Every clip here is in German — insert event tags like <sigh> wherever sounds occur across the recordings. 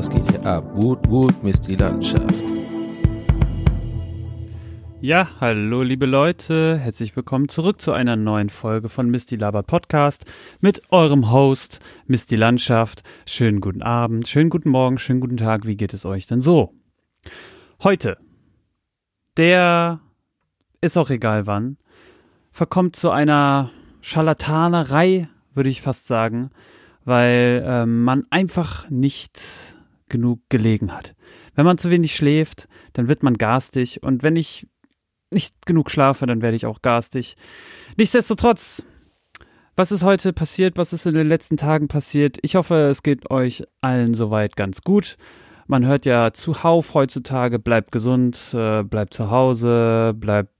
Was geht hier ab? Wut, Wut, Mist die Landschaft. Ja, hallo liebe Leute, herzlich willkommen zurück zu einer neuen Folge von Misty Laber Podcast mit eurem Host Misty Landschaft. Schönen guten Abend, schönen guten Morgen, schönen guten Tag, wie geht es euch denn so? Heute, der ist auch egal wann, verkommt zu einer Scharlatanerei, würde ich fast sagen, weil äh, man einfach nicht genug gelegen hat. Wenn man zu wenig schläft, dann wird man garstig und wenn ich nicht genug schlafe, dann werde ich auch garstig. Nichtsdestotrotz, was ist heute passiert? Was ist in den letzten Tagen passiert? Ich hoffe, es geht euch allen soweit ganz gut. Man hört ja zuhauf heutzutage, bleibt gesund, äh, bleibt zu Hause, bleibt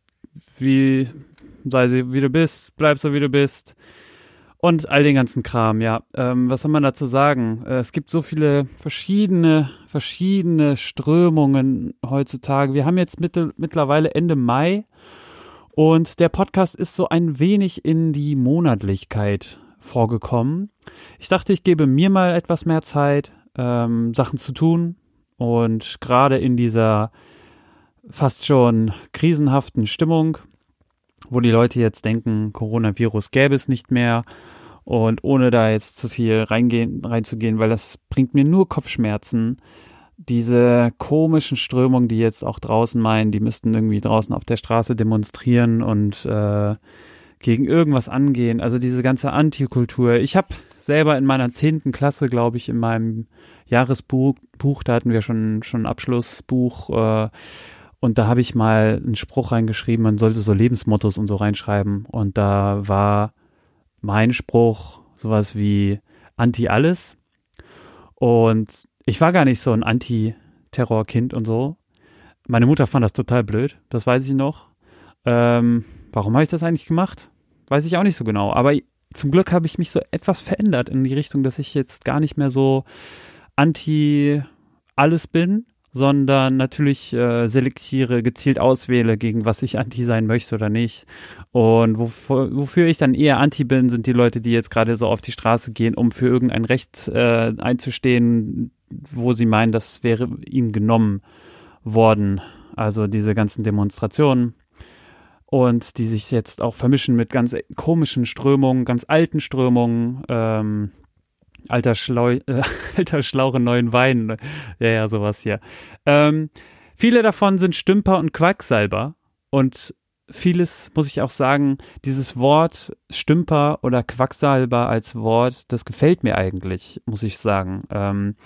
wie, sei sie wie du bist, bleib so wie du bist und all den ganzen Kram, ja. Ähm, was soll man dazu sagen? Äh, es gibt so viele verschiedene, verschiedene Strömungen heutzutage. Wir haben jetzt mitte, mittlerweile Ende Mai und der Podcast ist so ein wenig in die Monatlichkeit vorgekommen. Ich dachte, ich gebe mir mal etwas mehr Zeit, ähm, Sachen zu tun und gerade in dieser fast schon krisenhaften Stimmung wo die Leute jetzt denken, Coronavirus gäbe es nicht mehr. Und ohne da jetzt zu viel reingehen, reinzugehen, weil das bringt mir nur Kopfschmerzen. Diese komischen Strömungen, die jetzt auch draußen meinen, die müssten irgendwie draußen auf der Straße demonstrieren und äh, gegen irgendwas angehen. Also diese ganze Antikultur. Ich habe selber in meiner zehnten Klasse, glaube ich, in meinem Jahresbuch, Buch, da hatten wir schon schon ein Abschlussbuch, äh, und da habe ich mal einen Spruch reingeschrieben, man sollte so Lebensmottos und so reinschreiben. Und da war mein Spruch sowas wie Anti-Alles. Und ich war gar nicht so ein Anti-Terror-Kind und so. Meine Mutter fand das total blöd, das weiß ich noch. Ähm, warum habe ich das eigentlich gemacht? Weiß ich auch nicht so genau. Aber zum Glück habe ich mich so etwas verändert in die Richtung, dass ich jetzt gar nicht mehr so anti alles bin, sondern natürlich äh, selektiere, gezielt auswähle, gegen was ich anti sein möchte oder nicht. Und wofür, wofür ich dann eher anti bin, sind die Leute, die jetzt gerade so auf die Straße gehen, um für irgendein Recht äh, einzustehen, wo sie meinen, das wäre ihnen genommen worden. Also diese ganzen Demonstrationen. Und die sich jetzt auch vermischen mit ganz komischen Strömungen, ganz alten Strömungen. Ähm, alter, Schlau <laughs> äh, alter Schlauche neuen Wein. Ja, ja, sowas hier. Ähm, viele davon sind Stümper und Quacksalber. Und vieles, muss ich auch sagen, dieses Wort Stümper oder Quacksalber als Wort, das gefällt mir eigentlich, muss ich sagen. Ähm,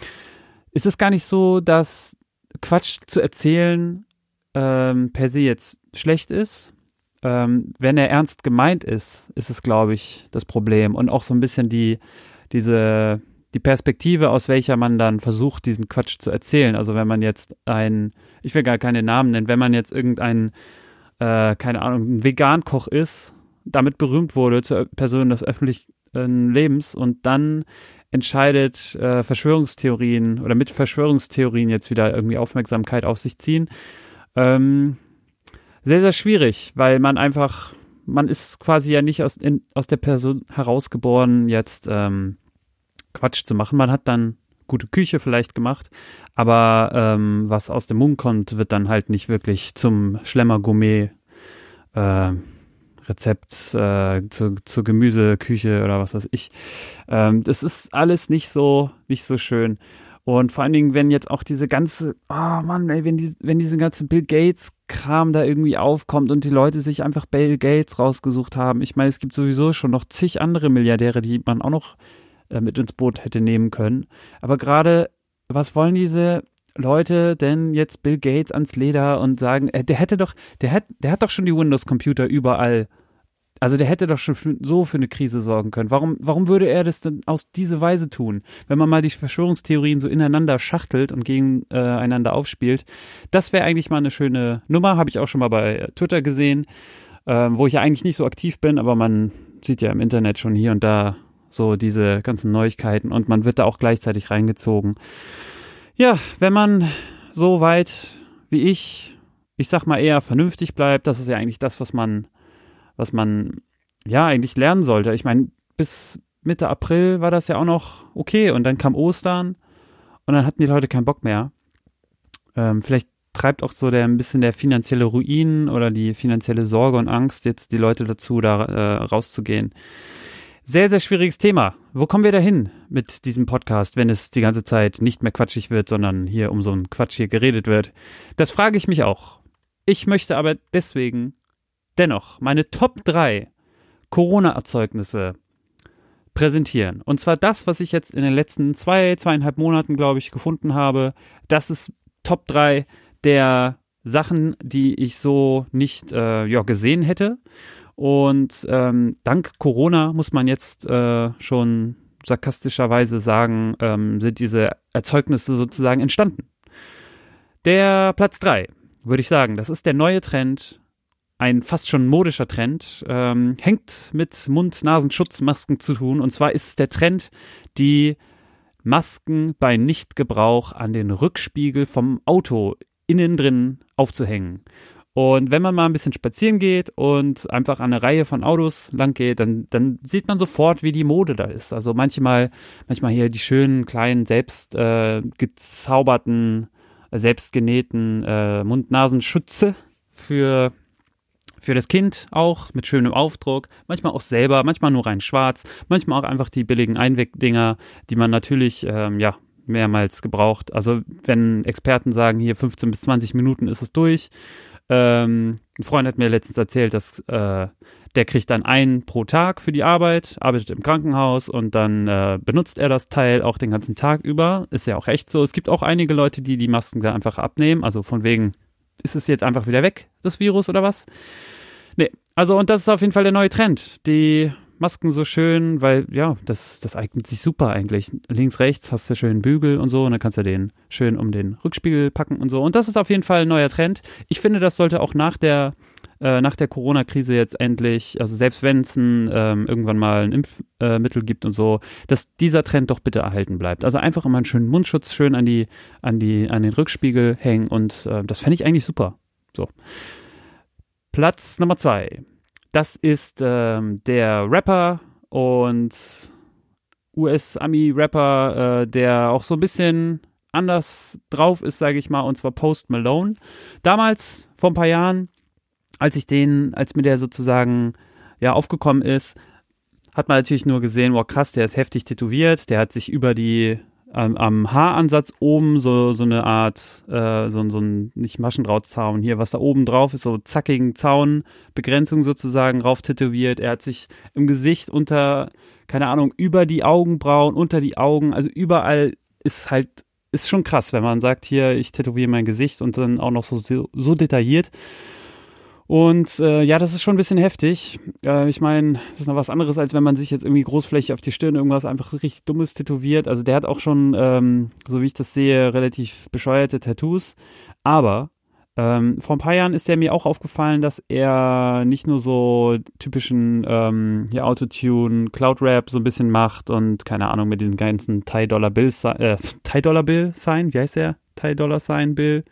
ist es gar nicht so, dass Quatsch zu erzählen ähm, per se jetzt schlecht ist? Ähm, wenn er ernst gemeint ist, ist es, glaube ich, das Problem. Und auch so ein bisschen die diese, die Perspektive, aus welcher man dann versucht, diesen Quatsch zu erzählen. Also wenn man jetzt ein, ich will gar keine Namen nennen, wenn man jetzt irgendein, äh, keine Ahnung, ein Vegan-Koch ist, damit berühmt wurde zur Person des öffentlichen Lebens und dann entscheidet, äh, Verschwörungstheorien oder mit Verschwörungstheorien jetzt wieder irgendwie Aufmerksamkeit auf sich ziehen. Ähm, sehr, sehr schwierig, weil man einfach, man ist quasi ja nicht aus, in, aus der Person herausgeboren, jetzt ähm, Quatsch zu machen. Man hat dann gute Küche vielleicht gemacht, aber ähm, was aus dem Mund kommt, wird dann halt nicht wirklich zum Schlemmer-Gourmet äh, Rezept äh, zu, zur Gemüseküche oder was weiß ich. Ähm, das ist alles nicht so, nicht so schön. Und vor allen Dingen, wenn jetzt auch diese ganze, oh Mann, ey, wenn, die, wenn diese ganze Bill Gates-Kram da irgendwie aufkommt und die Leute sich einfach Bill Gates rausgesucht haben. Ich meine, es gibt sowieso schon noch zig andere Milliardäre, die man auch noch äh, mit ins Boot hätte nehmen können. Aber gerade, was wollen diese Leute denn jetzt Bill Gates ans Leder und sagen, äh, der hätte doch, der hat, der hat doch schon die Windows-Computer überall. Also der hätte doch schon so für eine Krise sorgen können. Warum, warum würde er das denn aus dieser Weise tun? Wenn man mal die Verschwörungstheorien so ineinander schachtelt und gegeneinander äh, aufspielt, das wäre eigentlich mal eine schöne Nummer. Habe ich auch schon mal bei Twitter gesehen, äh, wo ich ja eigentlich nicht so aktiv bin, aber man sieht ja im Internet schon hier und da so diese ganzen Neuigkeiten und man wird da auch gleichzeitig reingezogen. Ja, wenn man so weit wie ich, ich sag mal eher vernünftig bleibt, das ist ja eigentlich das, was man, was man ja eigentlich lernen sollte. Ich meine, bis Mitte April war das ja auch noch okay und dann kam Ostern und dann hatten die Leute keinen Bock mehr. Ähm, vielleicht treibt auch so der ein bisschen der finanzielle Ruin oder die finanzielle Sorge und Angst jetzt die Leute dazu, da äh, rauszugehen. Sehr, sehr schwieriges Thema. Wo kommen wir da hin mit diesem Podcast, wenn es die ganze Zeit nicht mehr quatschig wird, sondern hier um so einen Quatsch hier geredet wird? Das frage ich mich auch. Ich möchte aber deswegen dennoch meine Top 3 Corona-Erzeugnisse präsentieren. Und zwar das, was ich jetzt in den letzten zwei, zweieinhalb Monaten, glaube ich, gefunden habe. Das ist Top 3 der Sachen, die ich so nicht äh, ja, gesehen hätte. Und ähm, dank Corona muss man jetzt äh, schon sarkastischerweise sagen, ähm, sind diese Erzeugnisse sozusagen entstanden. Der Platz 3, würde ich sagen, das ist der neue Trend, ein fast schon modischer Trend, ähm, hängt mit Mund-Nasen-Schutzmasken zu tun. Und zwar ist es der Trend, die Masken bei Nichtgebrauch an den Rückspiegel vom Auto innen drin aufzuhängen. Und wenn man mal ein bisschen spazieren geht und einfach an eine Reihe von Autos lang geht, dann, dann sieht man sofort, wie die Mode da ist. Also manchmal, manchmal hier die schönen, kleinen, selbst äh, gezauberten, selbst genähten äh, Mund-Nasen-Schütze für für das Kind auch mit schönem Aufdruck, manchmal auch selber, manchmal nur rein schwarz, manchmal auch einfach die billigen Einwegdinger, die man natürlich ähm, ja mehrmals gebraucht. Also wenn Experten sagen, hier 15 bis 20 Minuten ist es durch, ähm, ein Freund hat mir letztens erzählt, dass äh, der kriegt dann einen pro Tag für die Arbeit, arbeitet im Krankenhaus und dann äh, benutzt er das Teil auch den ganzen Tag über. Ist ja auch echt so. Es gibt auch einige Leute, die die Masken da einfach abnehmen. Also von wegen, ist es jetzt einfach wieder weg, das Virus oder was? Nee, also und das ist auf jeden Fall der neue Trend. Die Masken so schön, weil ja, das, das eignet sich super eigentlich. Links, rechts hast du schön Bügel und so und dann kannst du den schön um den Rückspiegel packen und so. Und das ist auf jeden Fall ein neuer Trend. Ich finde, das sollte auch nach der äh, der Corona-Krise jetzt endlich, also selbst wenn es ähm, irgendwann mal ein Impfmittel äh, gibt und so, dass dieser Trend doch bitte erhalten bleibt. Also einfach immer einen schönen Mundschutz schön an die, an die, an den Rückspiegel hängen und äh, das fände ich eigentlich super. So. Platz Nummer zwei. Das ist ähm, der Rapper und US-Ami-Rapper, äh, der auch so ein bisschen anders drauf ist, sage ich mal, und zwar Post Malone. Damals, vor ein paar Jahren, als ich den, als mir der sozusagen ja aufgekommen ist, hat man natürlich nur gesehen, wow krass, der ist heftig tätowiert, der hat sich über die ähm, am Haaransatz oben so, so eine Art, äh, so, so ein, nicht Maschendrahtzaun hier, was da oben drauf ist, so zackigen Zaunbegrenzung sozusagen rauf tätowiert. Er hat sich im Gesicht unter, keine Ahnung, über die Augenbrauen, unter die Augen, also überall ist halt, ist schon krass, wenn man sagt, hier, ich tätowiere mein Gesicht und dann auch noch so, so, so detailliert. Und äh, ja, das ist schon ein bisschen heftig. Äh, ich meine, das ist noch was anderes, als wenn man sich jetzt irgendwie großflächig auf die Stirn irgendwas einfach richtig Dummes tätowiert. Also der hat auch schon, ähm, so wie ich das sehe, relativ bescheuerte Tattoos. Aber ähm, vor ein paar Jahren ist der mir auch aufgefallen, dass er nicht nur so typischen ähm, hier Autotune, Cloud-Rap so ein bisschen macht und keine Ahnung mit diesen ganzen Thai-Dollar-Bill, äh, <laughs> Thai-Dollar-Bill-Sign, wie heißt der? Thai-Dollar-Sign Bill?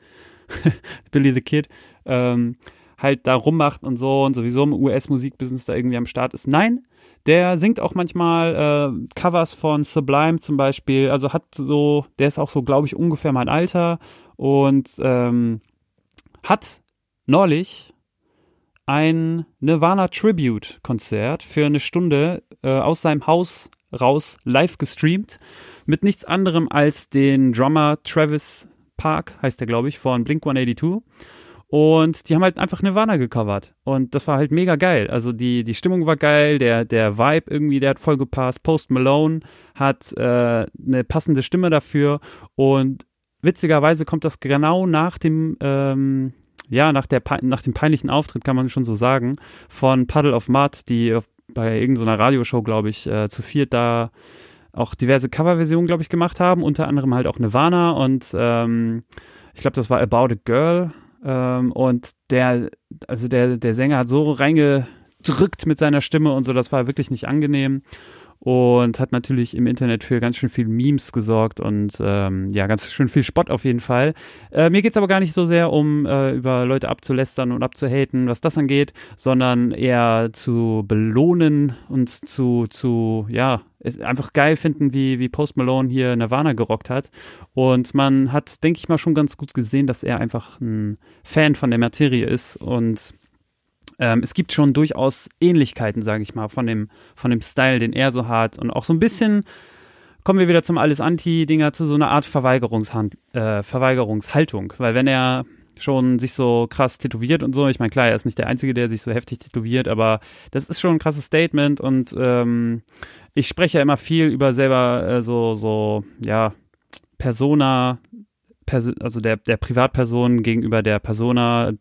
<laughs> Billy the Kid. Ähm, halt da rummacht und so und sowieso im US-Musikbusiness da irgendwie am Start ist. Nein, der singt auch manchmal äh, Covers von Sublime zum Beispiel. Also hat so, der ist auch so, glaube ich, ungefähr mein Alter und ähm, hat neulich ein Nirvana Tribute Konzert für eine Stunde äh, aus seinem Haus raus live gestreamt mit nichts anderem als den Drummer Travis Park, heißt der, glaube ich, von Blink 182. Und die haben halt einfach Nirvana gecovert. Und das war halt mega geil. Also die, die Stimmung war geil, der, der Vibe irgendwie, der hat voll gepasst. Post Malone hat äh, eine passende Stimme dafür. Und witzigerweise kommt das genau nach dem, ähm, ja, nach, der, nach dem peinlichen Auftritt, kann man schon so sagen, von Puddle of Mud, die bei irgendeiner Radioshow, glaube ich, äh, zu viert da auch diverse Coverversionen, glaube ich, gemacht haben. Unter anderem halt auch Nirvana und ähm, ich glaube, das war About a Girl ähm, und der, also der, der Sänger hat so reingedrückt mit seiner Stimme und so, das war wirklich nicht angenehm. Und hat natürlich im Internet für ganz schön viel Memes gesorgt und ähm, ja, ganz schön viel Spott auf jeden Fall. Äh, mir geht's aber gar nicht so sehr um äh, über Leute abzulästern und abzuhaten, was das angeht, sondern eher zu belohnen und zu, zu ja, einfach geil finden, wie, wie Post Malone hier Nirvana gerockt hat. Und man hat, denke ich mal, schon ganz gut gesehen, dass er einfach ein Fan von der Materie ist und ähm, es gibt schon durchaus Ähnlichkeiten, sage ich mal, von dem, von dem Style, den er so hat. Und auch so ein bisschen kommen wir wieder zum Alles-Anti-Dinger zu so einer Art Verweigerungshand, äh, Verweigerungshaltung. Weil wenn er schon sich so krass tätowiert und so, ich meine, klar, er ist nicht der Einzige, der sich so heftig tätowiert, aber das ist schon ein krasses Statement und ähm, ich spreche ja immer viel über selber äh, so, so, ja, Persona, Perso also der, der Privatperson gegenüber der Persona,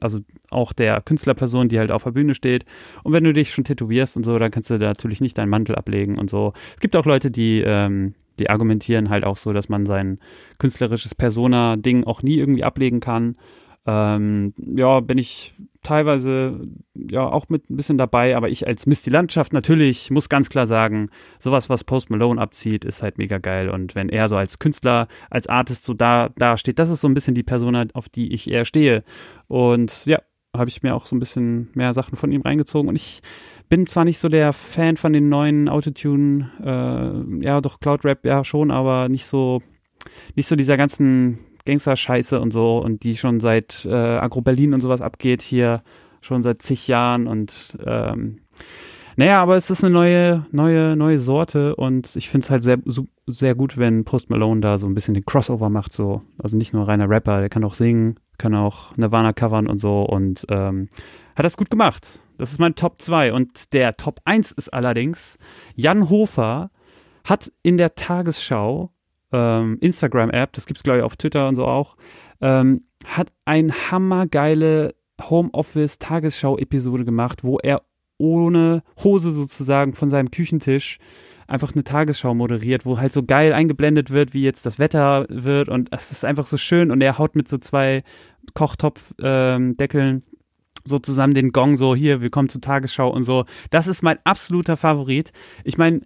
also auch der Künstlerperson, die halt auf der Bühne steht. Und wenn du dich schon tätowierst und so, dann kannst du da natürlich nicht deinen Mantel ablegen und so. Es gibt auch Leute, die, ähm, die argumentieren halt auch so, dass man sein künstlerisches Persona-Ding auch nie irgendwie ablegen kann. Ähm, ja, bin ich teilweise ja auch mit ein bisschen dabei, aber ich als Misty Landschaft natürlich muss ganz klar sagen, sowas, was Post Malone abzieht, ist halt mega geil. Und wenn er so als Künstler, als Artist so da, da steht, das ist so ein bisschen die Persona, auf die ich eher stehe. Und ja, habe ich mir auch so ein bisschen mehr Sachen von ihm reingezogen. Und ich bin zwar nicht so der Fan von den neuen Autotune, äh, ja doch Cloud Rap ja schon, aber nicht so, nicht so dieser ganzen Gangster-Scheiße und so und die schon seit äh, Agro Berlin und sowas abgeht hier schon seit zig Jahren und ähm, naja, aber es ist eine neue, neue, neue Sorte und ich finde es halt sehr, sehr gut, wenn Post Malone da so ein bisschen den Crossover macht, so. Also nicht nur reiner Rapper, der kann auch singen, kann auch Nirvana covern und so und ähm, hat das gut gemacht. Das ist mein Top 2 und der Top 1 ist allerdings Jan Hofer hat in der Tagesschau ähm, Instagram-App, das gibt es glaube ich auf Twitter und so auch, ähm, hat ein hammergeile Homeoffice-Tagesschau-Episode gemacht, wo er ohne Hose sozusagen von seinem Küchentisch einfach eine Tagesschau moderiert, wo halt so geil eingeblendet wird, wie jetzt das Wetter wird und es ist einfach so schön und er haut mit so zwei Kochtopfdeckeln ähm, so zusammen den Gong so hier, willkommen zur Tagesschau und so. Das ist mein absoluter Favorit. Ich meine,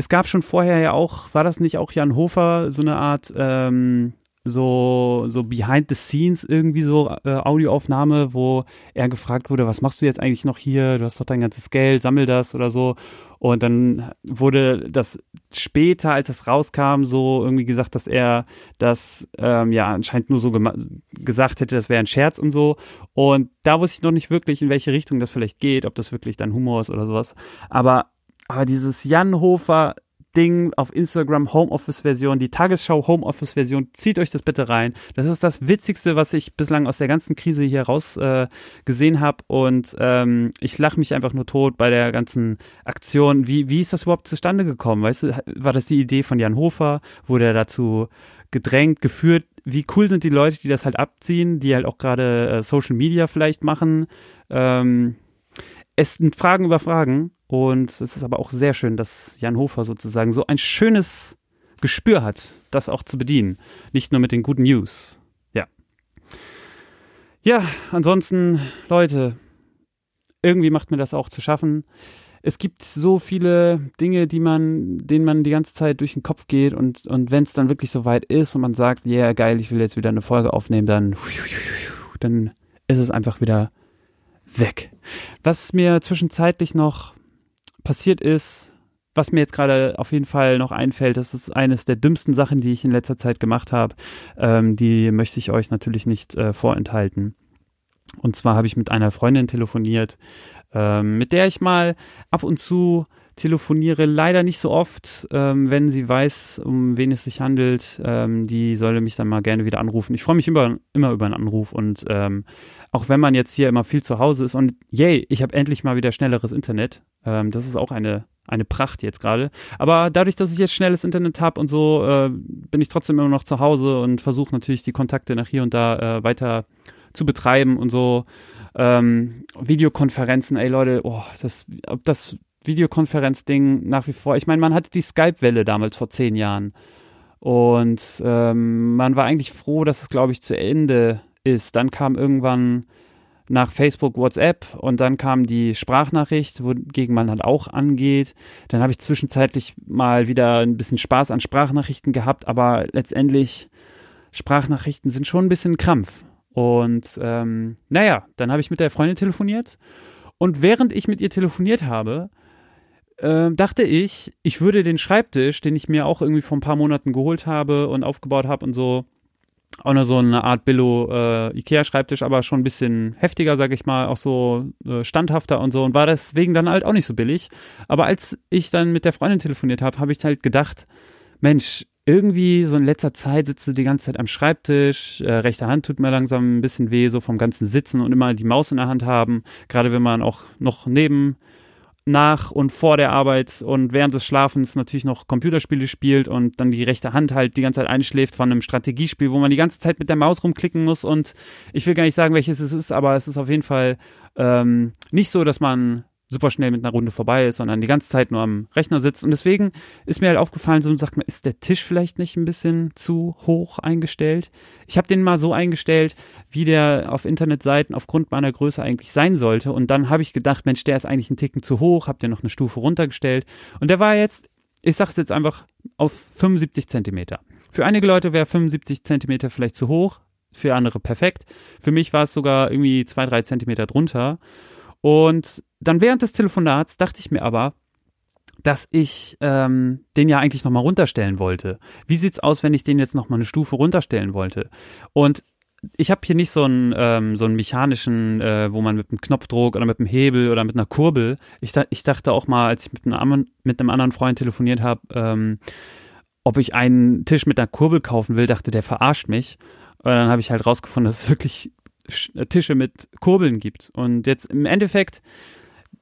es gab schon vorher ja auch, war das nicht auch Jan Hofer, so eine Art ähm, so, so behind the scenes irgendwie so äh, Audioaufnahme, wo er gefragt wurde, was machst du jetzt eigentlich noch hier? Du hast doch dein ganzes Geld, sammel das oder so. Und dann wurde das später, als es rauskam, so irgendwie gesagt, dass er das ähm, ja anscheinend nur so gesagt hätte, das wäre ein Scherz und so. Und da wusste ich noch nicht wirklich, in welche Richtung das vielleicht geht, ob das wirklich dann Humor ist oder sowas. Aber, aber dieses Jan Hofer Ding auf Instagram Homeoffice-Version, die Tagesschau Homeoffice-Version. Zieht euch das bitte rein. Das ist das Witzigste, was ich bislang aus der ganzen Krise hier raus äh, gesehen habe. Und ähm, ich lache mich einfach nur tot bei der ganzen Aktion. Wie, wie ist das überhaupt zustande gekommen? Weißt du, war das die Idee von Jan Hofer? Wurde er dazu gedrängt, geführt? Wie cool sind die Leute, die das halt abziehen, die halt auch gerade äh, Social Media vielleicht machen? Ähm, es sind Fragen über Fragen und es ist aber auch sehr schön, dass Jan Hofer sozusagen so ein schönes Gespür hat, das auch zu bedienen. Nicht nur mit den guten News. Ja. Ja, ansonsten, Leute, irgendwie macht mir das auch zu schaffen. Es gibt so viele Dinge, die man, denen man die ganze Zeit durch den Kopf geht und, und wenn es dann wirklich so weit ist und man sagt, ja, yeah, geil, ich will jetzt wieder eine Folge aufnehmen, dann, dann ist es einfach wieder weg. Was mir zwischenzeitlich noch passiert ist, was mir jetzt gerade auf jeden Fall noch einfällt, das ist eines der dümmsten Sachen, die ich in letzter Zeit gemacht habe. Ähm, die möchte ich euch natürlich nicht äh, vorenthalten. Und zwar habe ich mit einer Freundin telefoniert, ähm, mit der ich mal ab und zu telefoniere, leider nicht so oft. Ähm, wenn sie weiß, um wen es sich handelt, ähm, die solle mich dann mal gerne wieder anrufen. Ich freue mich immer, immer über einen Anruf und ähm, auch wenn man jetzt hier immer viel zu Hause ist und yay, ich habe endlich mal wieder schnelleres Internet. Ähm, das ist auch eine, eine Pracht jetzt gerade. Aber dadurch, dass ich jetzt schnelles Internet habe und so, äh, bin ich trotzdem immer noch zu Hause und versuche natürlich die Kontakte nach hier und da äh, weiter zu betreiben und so. Ähm, Videokonferenzen, ey Leute, oh, das, ob das Videokonferenzding nach wie vor, ich meine, man hatte die Skype-Welle damals vor zehn Jahren. Und ähm, man war eigentlich froh, dass es, glaube ich, zu Ende ist. Dann kam irgendwann nach Facebook, WhatsApp und dann kam die Sprachnachricht, wogegen man halt auch angeht. Dann habe ich zwischenzeitlich mal wieder ein bisschen Spaß an Sprachnachrichten gehabt, aber letztendlich Sprachnachrichten sind schon ein bisschen Krampf. Und ähm, naja, dann habe ich mit der Freundin telefoniert und während ich mit ihr telefoniert habe, äh, dachte ich, ich würde den Schreibtisch, den ich mir auch irgendwie vor ein paar Monaten geholt habe und aufgebaut habe und so, auch nur so eine Art Billo äh, Ikea-Schreibtisch, aber schon ein bisschen heftiger, sag ich mal, auch so äh, standhafter und so und war deswegen dann halt auch nicht so billig. Aber als ich dann mit der Freundin telefoniert habe, habe ich halt gedacht, Mensch, irgendwie so in letzter Zeit sitzt du die ganze Zeit am Schreibtisch, äh, rechte Hand tut mir langsam ein bisschen weh, so vom ganzen Sitzen und immer die Maus in der Hand haben, gerade wenn man auch noch neben nach und vor der Arbeit und während des Schlafens natürlich noch Computerspiele spielt und dann die rechte Hand halt die ganze Zeit einschläft von einem Strategiespiel, wo man die ganze Zeit mit der Maus rumklicken muss. Und ich will gar nicht sagen, welches es ist, aber es ist auf jeden Fall ähm, nicht so, dass man super schnell mit einer Runde vorbei ist, sondern die ganze Zeit nur am Rechner sitzt. Und deswegen ist mir halt aufgefallen, so sagt man, ist der Tisch vielleicht nicht ein bisschen zu hoch eingestellt? Ich habe den mal so eingestellt, wie der auf Internetseiten aufgrund meiner Größe eigentlich sein sollte. Und dann habe ich gedacht, Mensch, der ist eigentlich ein Ticken zu hoch, habe den noch eine Stufe runtergestellt. Und der war jetzt, ich sage es jetzt einfach, auf 75 Zentimeter. Für einige Leute wäre 75 Zentimeter vielleicht zu hoch, für andere perfekt. Für mich war es sogar irgendwie zwei, drei Zentimeter drunter. Und dann während des Telefonats dachte ich mir aber, dass ich ähm, den ja eigentlich nochmal runterstellen wollte. Wie sieht's aus, wenn ich den jetzt nochmal eine Stufe runterstellen wollte? Und ich habe hier nicht so einen, ähm, so einen mechanischen, äh, wo man mit einem Knopfdruck oder mit einem Hebel oder mit einer Kurbel. Ich, ich dachte auch mal, als ich mit einem, mit einem anderen Freund telefoniert habe, ähm, ob ich einen Tisch mit einer Kurbel kaufen will, dachte der verarscht mich. Und dann habe ich halt rausgefunden, dass es wirklich Tische mit Kurbeln gibt. Und jetzt im Endeffekt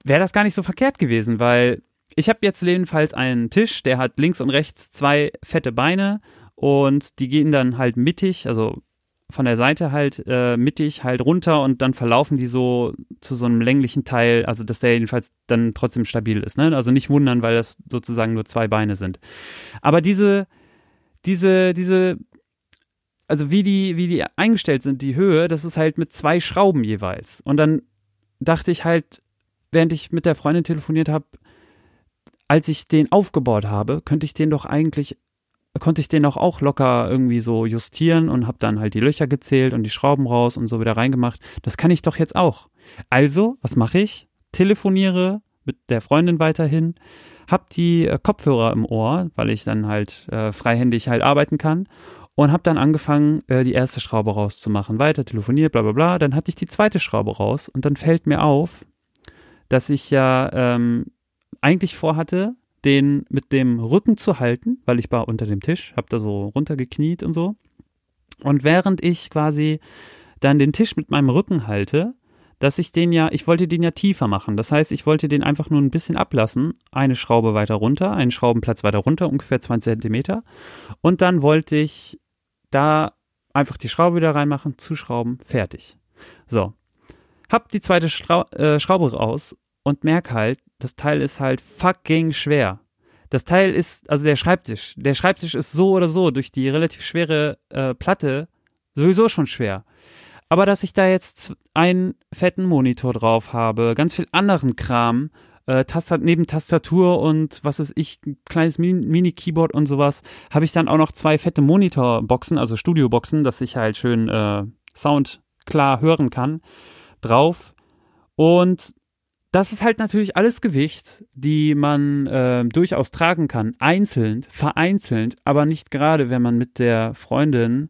wäre das gar nicht so verkehrt gewesen, weil ich habe jetzt jedenfalls einen Tisch, der hat links und rechts zwei fette Beine und die gehen dann halt mittig, also von der Seite halt äh, mittig halt runter und dann verlaufen die so zu so einem länglichen Teil, also dass der jedenfalls dann trotzdem stabil ist. Ne? Also nicht wundern, weil das sozusagen nur zwei Beine sind. Aber diese, diese, diese, also wie die, wie die eingestellt sind, die Höhe, das ist halt mit zwei Schrauben jeweils. Und dann dachte ich halt, während ich mit der Freundin telefoniert habe, als ich den aufgebaut habe, könnte ich den doch eigentlich, konnte ich den doch auch locker irgendwie so justieren und habe dann halt die Löcher gezählt und die Schrauben raus und so wieder reingemacht. Das kann ich doch jetzt auch. Also, was mache ich? Telefoniere mit der Freundin weiterhin, hab die äh, Kopfhörer im Ohr, weil ich dann halt äh, freihändig halt arbeiten kann und habe dann angefangen, äh, die erste Schraube rauszumachen. Weiter telefoniert, bla bla bla. Dann hatte ich die zweite Schraube raus und dann fällt mir auf, dass ich ja ähm, eigentlich vorhatte, den mit dem Rücken zu halten, weil ich war unter dem Tisch, habe da so runtergekniet und so. Und während ich quasi dann den Tisch mit meinem Rücken halte, dass ich den ja, ich wollte den ja tiefer machen. Das heißt, ich wollte den einfach nur ein bisschen ablassen, eine Schraube weiter runter, einen Schraubenplatz weiter runter, ungefähr 20 Zentimeter. Und dann wollte ich da einfach die Schraube wieder reinmachen, zuschrauben, fertig. So, hab die zweite Schra äh, Schraube raus und merk halt, das Teil ist halt fucking schwer. Das Teil ist, also der Schreibtisch, der Schreibtisch ist so oder so durch die relativ schwere äh, Platte sowieso schon schwer. Aber dass ich da jetzt einen fetten Monitor drauf habe, ganz viel anderen Kram, äh, neben Tastatur und was ist ich, kleines Mini-Keyboard und sowas, habe ich dann auch noch zwei fette Monitorboxen, also Studioboxen, dass ich halt schön äh, Sound klar hören kann drauf. Und das ist halt natürlich alles Gewicht, die man äh, durchaus tragen kann, einzeln, vereinzelt, aber nicht gerade, wenn man mit der Freundin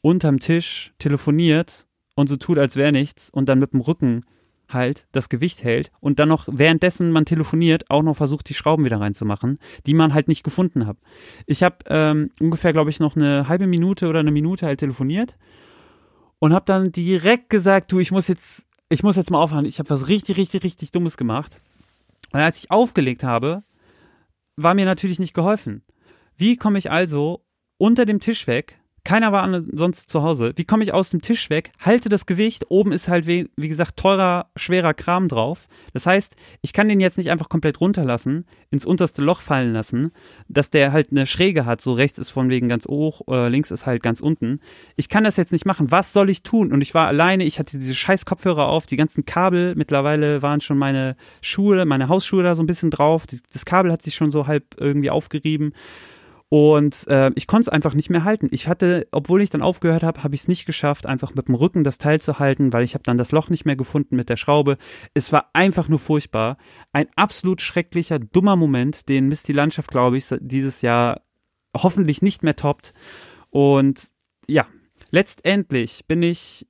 unterm Tisch telefoniert und so tut, als wäre nichts und dann mit dem Rücken halt das Gewicht hält und dann noch währenddessen man telefoniert auch noch versucht die Schrauben wieder reinzumachen, die man halt nicht gefunden hat. Ich habe ähm, ungefähr, glaube ich, noch eine halbe Minute oder eine Minute halt telefoniert und habe dann direkt gesagt, du, ich muss jetzt, ich muss jetzt mal aufhören. Ich habe was richtig, richtig, richtig Dummes gemacht. Und als ich aufgelegt habe, war mir natürlich nicht geholfen. Wie komme ich also unter dem Tisch weg, Keiner war sonst zu Hause. Wie komme ich aus dem Tisch weg? Halte das Gewicht. Oben ist halt, wie, gesagt, teurer, schwerer Kram drauf. Das heißt, ich kann den jetzt nicht einfach komplett runterlassen, ins unterste Loch fallen lassen, dass der halt eine Schräge hat. So rechts ist von wegen ganz hoch, äh, links ist halt ganz unten. Ich kann das jetzt nicht machen. Was soll ich tun? Und ich war alleine. Ich hatte diese scheiß Kopfhörer auf, die ganzen Kabel. Mittlerweile waren schon meine Schuhe, meine Hausschuhe da so ein bisschen drauf. Das Kabel hat sich schon so halb irgendwie aufgerieben. Und äh, ich konnte es einfach nicht mehr halten. Ich hatte, obwohl ich dann aufgehört habe, habe ich es nicht geschafft, einfach mit dem Rücken das Teil zu halten, weil ich habe dann das Loch nicht mehr gefunden mit der Schraube. Es war einfach nur furchtbar. Ein absolut schrecklicher, dummer Moment, den Mist die Landschaft, glaube ich, dieses Jahr hoffentlich nicht mehr toppt. Und ja, letztendlich bin ich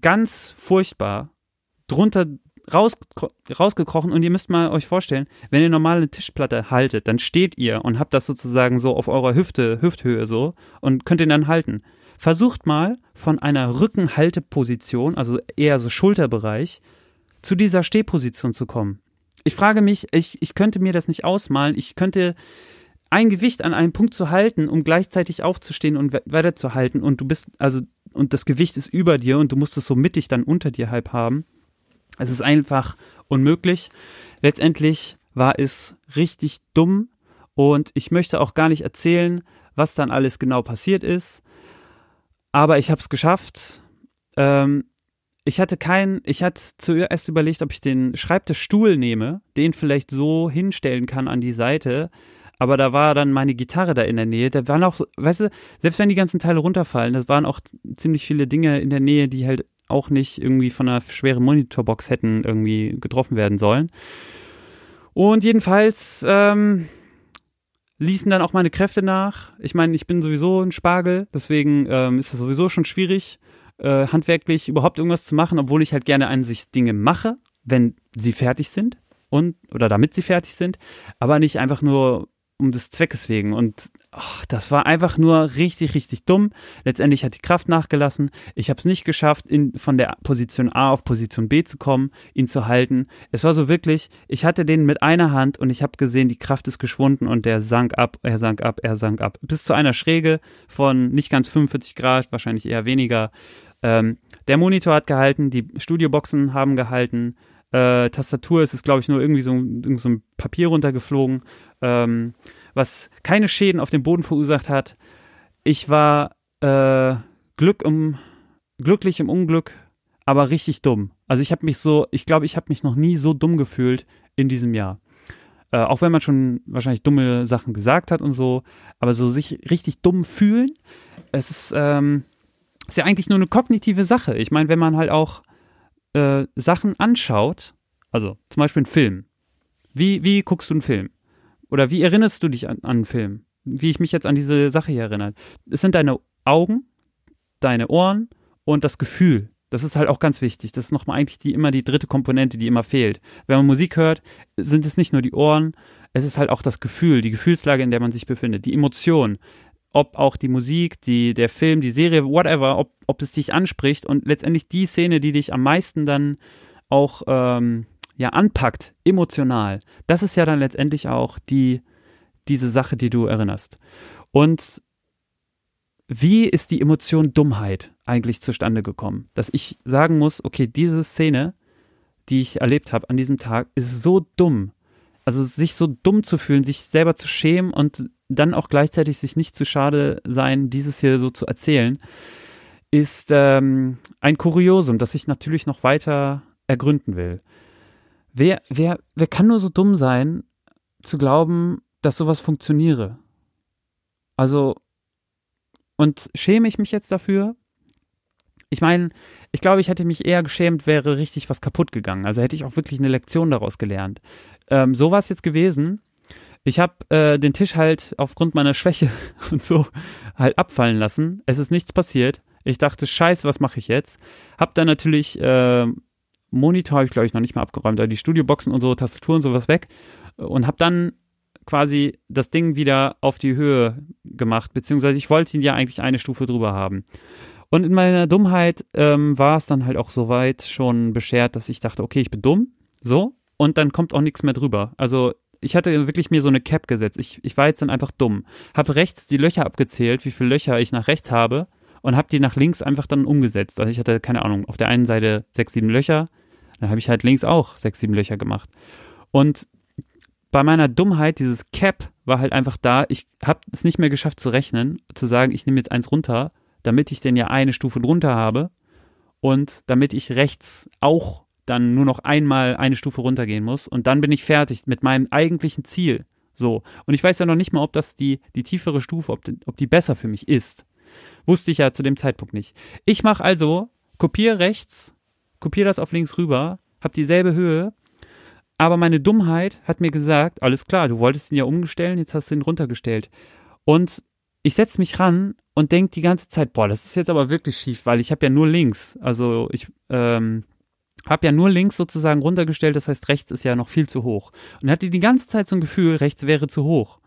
ganz furchtbar drunter raus, rausgekrochen und ihr müsst mal euch vorstellen, wenn ihr normal eine Tischplatte haltet, dann steht ihr und habt das sozusagen so auf eurer Hüfte, Hüfthöhe so und könnt ihn dann halten. Versucht mal von einer Rückenhalteposition, also eher so Schulterbereich, zu dieser Stehposition zu kommen. Ich frage mich, ich, ich könnte mir das nicht ausmalen, ich könnte ein Gewicht an einem Punkt zu halten, um gleichzeitig aufzustehen und weiterzuhalten und du bist, also, und das Gewicht ist über dir und du musst es so mittig dann unter dir halb haben. Es ist einfach unmöglich. Letztendlich war es richtig dumm und ich möchte auch gar nicht erzählen, was dann alles genau passiert ist. Aber ich habe es geschafft. Ähm, ich hatte keinen, ich hatte zuerst überlegt, ob ich den Schreibtischstuhl nehme, den vielleicht so hinstellen kann an die Seite. Aber da war dann meine Gitarre da in der Nähe. Da waren auch, weißt du, selbst wenn die ganzen Teile runterfallen, das waren auch ziemlich viele Dinge in der Nähe, die halt auch nicht irgendwie von einer schweren Monitorbox hätten irgendwie getroffen werden sollen. Und jedenfalls ähm, ließen dann auch meine Kräfte nach. Ich meine, ich bin sowieso ein Spargel, deswegen ähm, ist das sowieso schon schwierig, äh, handwerklich überhaupt irgendwas zu machen, obwohl ich halt gerne an sich Dinge mache, wenn sie fertig sind und oder damit sie fertig sind, aber nicht einfach nur um des Zweckes wegen. Und oh, das war einfach nur richtig, richtig dumm. Letztendlich hat die Kraft nachgelassen. Ich habe es nicht geschafft, in, von der Position A auf Position B zu kommen, ihn zu halten. Es war so wirklich, ich hatte den mit einer Hand und ich habe gesehen, die Kraft ist geschwunden und der sank ab, er sank ab, er sank ab. Bis zu einer Schräge von nicht ganz 45 Grad, wahrscheinlich eher weniger. Ähm, der Monitor hat gehalten, die Studioboxen haben gehalten. Äh, Tastatur ist es, glaube ich, nur irgendwie so, so ein Papier runtergeflogen ähm, was keine Schäden auf dem Boden verursacht hat. Ich war äh, Glück um, glücklich im Unglück, aber richtig dumm. Also ich habe mich so, ich glaube, ich habe mich noch nie so dumm gefühlt in diesem Jahr. Äh, auch wenn man schon wahrscheinlich dumme Sachen gesagt hat und so, aber so sich richtig dumm fühlen, es ist, ähm, ist ja eigentlich nur eine kognitive Sache. Ich meine, wenn man halt auch äh, Sachen anschaut, also zum Beispiel einen Film. Wie, wie guckst du einen Film? Oder wie erinnerst du dich an, an einen Film? Wie ich mich jetzt an diese Sache hier erinnere. Es sind deine Augen, deine Ohren und das Gefühl. Das ist halt auch ganz wichtig. Das ist nochmal eigentlich die, immer die dritte Komponente, die immer fehlt. Wenn man Musik hört, sind es nicht nur die Ohren, es ist halt auch das Gefühl, die Gefühlslage, in der man sich befindet, die Emotion. Ob auch die Musik, die, der Film, die Serie, whatever, ob, ob es dich anspricht und letztendlich die Szene, die dich am meisten dann auch ähm, ja anpackt, emotional, das ist ja dann letztendlich auch die, diese Sache, die du erinnerst. Und wie ist die Emotion Dummheit eigentlich zustande gekommen? Dass ich sagen muss, okay, diese Szene, die ich erlebt habe an diesem Tag, ist so dumm. Also sich so dumm zu fühlen, sich selber zu schämen und dann auch gleichzeitig sich nicht zu schade sein, dieses hier so zu erzählen, ist ähm, ein Kuriosum, das ich natürlich noch weiter ergründen will. Wer, wer, wer kann nur so dumm sein, zu glauben, dass sowas funktioniere? Also, und schäme ich mich jetzt dafür? Ich meine, ich glaube, ich hätte mich eher geschämt, wäre richtig was kaputt gegangen. Also hätte ich auch wirklich eine Lektion daraus gelernt. Ähm, so war es jetzt gewesen. Ich habe äh, den Tisch halt aufgrund meiner Schwäche <laughs> und so halt abfallen lassen. Es ist nichts passiert. Ich dachte, scheiße, was mache ich jetzt? Hab dann natürlich äh, Monitor habe ich, glaube ich, noch nicht mal abgeräumt, aber die Studioboxen und so, Tastatur und sowas weg und habe dann quasi das Ding wieder auf die Höhe gemacht, beziehungsweise ich wollte ihn ja eigentlich eine Stufe drüber haben. Und in meiner Dummheit ähm, war es dann halt auch soweit schon beschert, dass ich dachte, okay, ich bin dumm, so, und dann kommt auch nichts mehr drüber. Also ich hatte wirklich mir so eine Cap gesetzt. Ich, ich war jetzt dann einfach dumm. Hab rechts die Löcher abgezählt, wie viele Löcher ich nach rechts habe und hab die nach links einfach dann umgesetzt. Also ich hatte, keine Ahnung, auf der einen Seite sechs, sieben Löcher, dann habe ich halt links auch sechs, sieben Löcher gemacht. Und bei meiner Dummheit, dieses Cap war halt einfach da. Ich habe es nicht mehr geschafft zu rechnen, zu sagen, ich nehme jetzt eins runter, damit ich denn ja eine Stufe drunter habe und damit ich rechts auch dann nur noch einmal eine Stufe runtergehen muss und dann bin ich fertig mit meinem eigentlichen Ziel. So. Und ich weiß ja noch nicht mal, ob das die, die tiefere Stufe, ob die, ob die besser für mich ist. Wusste ich ja zu dem Zeitpunkt nicht. Ich mache also, kopiere rechts, kopiere das auf links rüber, habe dieselbe Höhe, aber meine Dummheit hat mir gesagt, alles klar, du wolltest ihn ja umstellen, jetzt hast du ihn runtergestellt. Und ich setze mich ran und denke die ganze Zeit, boah, das ist jetzt aber wirklich schief, weil ich habe ja nur links. Also ich ähm, habe ja nur links sozusagen runtergestellt, das heißt rechts ist ja noch viel zu hoch. Und hatte die ganze Zeit so ein Gefühl, rechts wäre zu hoch.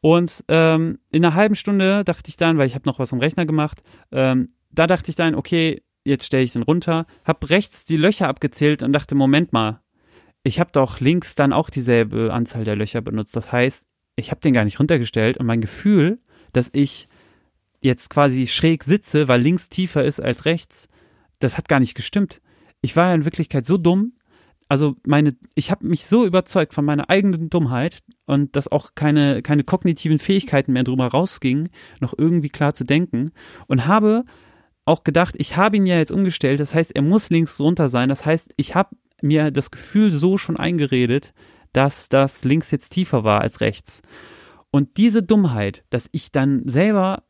Und ähm, in einer halben Stunde dachte ich dann, weil ich habe noch was am Rechner gemacht, ähm, da dachte ich dann, okay, jetzt stelle ich den runter, habe rechts die Löcher abgezählt und dachte, Moment mal, ich habe doch links dann auch dieselbe Anzahl der Löcher benutzt. Das heißt, ich habe den gar nicht runtergestellt und mein Gefühl, dass ich jetzt quasi schräg sitze, weil links tiefer ist als rechts, das hat gar nicht gestimmt. Ich war ja in Wirklichkeit so dumm, also meine, ich habe mich so überzeugt von meiner eigenen Dummheit und dass auch keine, keine kognitiven Fähigkeiten mehr drüber rausgingen, noch irgendwie klar zu denken und habe auch gedacht, ich habe ihn ja jetzt umgestellt, das heißt, er muss links runter sein, das heißt, ich habe mir das Gefühl so schon eingeredet, dass das links jetzt tiefer war als rechts. Und diese Dummheit, dass ich dann selber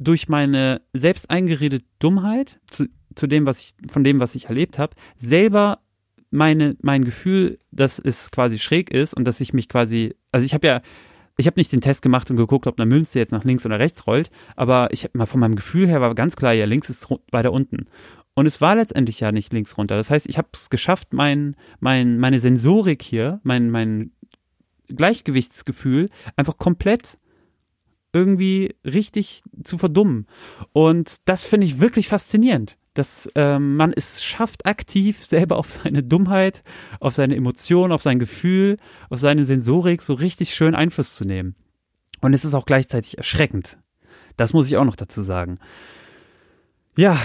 durch meine selbst eingeredete Dummheit zu, zu dem, was ich, von dem, was ich erlebt habe, selber meine, mein Gefühl, dass es quasi schräg ist und dass ich mich quasi, also ich habe ja, ich habe nicht den Test gemacht und geguckt, ob eine Münze jetzt nach links oder rechts rollt, aber ich habe mal von meinem Gefühl her war ganz klar, ja, links ist weiter unten. Und es war letztendlich ja nicht links runter. Das heißt, ich habe es geschafft, mein, mein, meine Sensorik hier, mein, mein Gleichgewichtsgefühl einfach komplett irgendwie richtig zu verdummen. Und das finde ich wirklich faszinierend, dass ähm, man es schafft, aktiv selber auf seine Dummheit, auf seine Emotionen, auf sein Gefühl, auf seine Sensorik so richtig schön Einfluss zu nehmen. Und es ist auch gleichzeitig erschreckend. Das muss ich auch noch dazu sagen. Ja,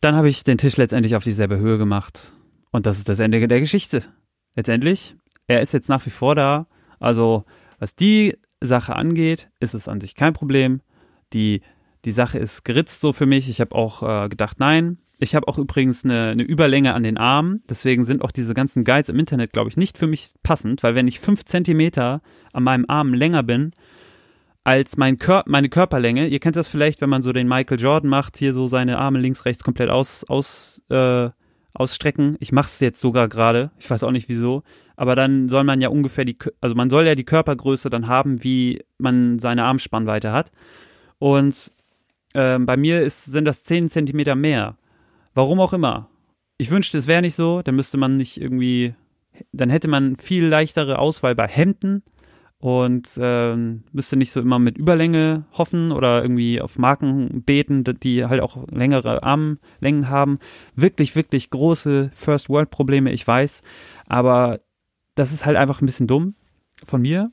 dann habe ich den Tisch letztendlich auf dieselbe Höhe gemacht. Und das ist das Ende der Geschichte. Letztendlich, er ist jetzt nach wie vor da. Also, was die Sache angeht, ist es an sich kein Problem. Die, die Sache ist geritzt so für mich. Ich habe auch äh, gedacht, nein. Ich habe auch übrigens eine, eine Überlänge an den Armen. Deswegen sind auch diese ganzen Guides im Internet, glaube ich, nicht für mich passend, weil wenn ich fünf Zentimeter an meinem Arm länger bin, als mein Kör meine Körperlänge. Ihr kennt das vielleicht, wenn man so den Michael Jordan macht, hier so seine Arme links, rechts komplett aus, aus, äh, ausstrecken. Ich mache es jetzt sogar gerade. Ich weiß auch nicht wieso. Aber dann soll man ja ungefähr die, also man soll ja die Körpergröße dann haben, wie man seine Armspannweite hat. Und äh, bei mir ist, sind das 10 Zentimeter mehr. Warum auch immer. Ich wünschte, es wäre nicht so. Dann müsste man nicht irgendwie, dann hätte man viel leichtere Auswahl bei Hemden und ähm, müsste nicht so immer mit Überlänge hoffen oder irgendwie auf Marken beten, die halt auch längere Armlängen haben. Wirklich, wirklich große First World Probleme, ich weiß, aber das ist halt einfach ein bisschen dumm von mir.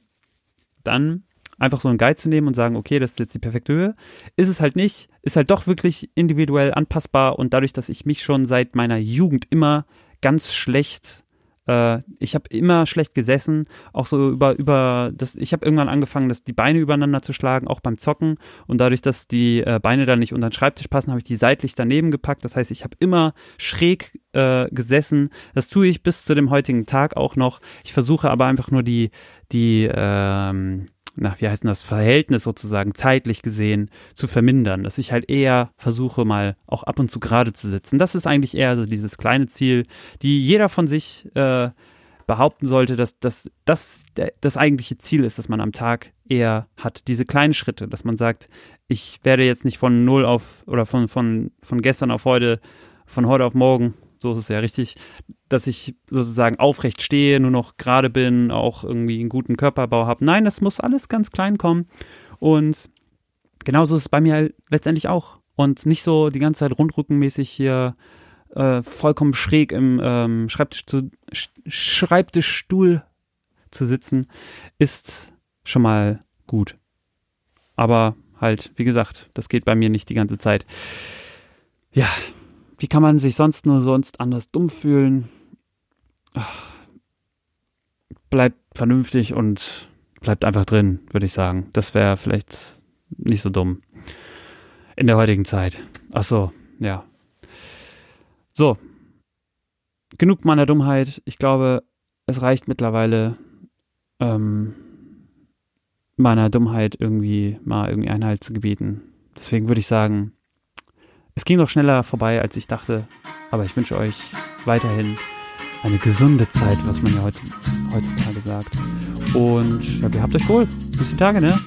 Dann einfach so einen Guide zu nehmen und sagen, okay, das ist jetzt die perfekte Höhe. Ist es halt nicht, ist halt doch wirklich individuell anpassbar und dadurch, dass ich mich schon seit meiner Jugend immer ganz schlecht äh, ich habe immer schlecht gesessen, auch so über, über das, ich habe irgendwann angefangen, das, die Beine übereinander zu schlagen, auch beim Zocken. Und dadurch, dass die äh, Beine dann nicht unter den Schreibtisch passen, habe ich die seitlich daneben gepackt. Das heißt, ich habe immer schräg äh, gesessen. Das tue ich bis zu dem heutigen Tag auch noch. Ich versuche aber einfach nur die, die, ähm, na, wie heißt denn das, Verhältnis sozusagen zeitlich gesehen zu vermindern, dass ich halt eher versuche, mal auch ab und zu gerade zu sitzen. Das ist eigentlich eher so dieses kleine Ziel, die jeder von sich äh, behaupten sollte, dass das das, das eigentliche Ziel ist, dass man am Tag eher hat. Diese kleinen Schritte, dass man sagt, ich werde jetzt nicht von null auf oder von, von, von gestern auf heute, von heute auf morgen so ist es ja richtig, dass ich sozusagen aufrecht stehe, nur noch gerade bin, auch irgendwie einen guten Körperbau habe. Nein, das muss alles ganz klein kommen. Und genauso ist es bei mir halt letztendlich auch. Und nicht so die ganze Zeit rundrückenmäßig hier äh, vollkommen schräg im ähm, Schreibtisch zu, Sch Schreibtischstuhl zu sitzen, ist schon mal gut. Aber halt, wie gesagt, das geht bei mir nicht die ganze Zeit. Ja, wie kann man sich sonst nur sonst anders dumm fühlen? Ach, bleibt vernünftig und bleibt einfach drin, würde ich sagen. Das wäre vielleicht nicht so dumm. In der heutigen Zeit. Ach so, ja. So. Genug meiner Dummheit. Ich glaube, es reicht mittlerweile, ähm, meiner Dummheit irgendwie mal irgendwie Einhalt zu gebieten. Deswegen würde ich sagen, es ging noch schneller vorbei, als ich dachte. Aber ich wünsche euch weiterhin eine gesunde Zeit, was man ja heutzutage sagt. Und ja, ihr habt euch wohl. Bis die Tage, ne?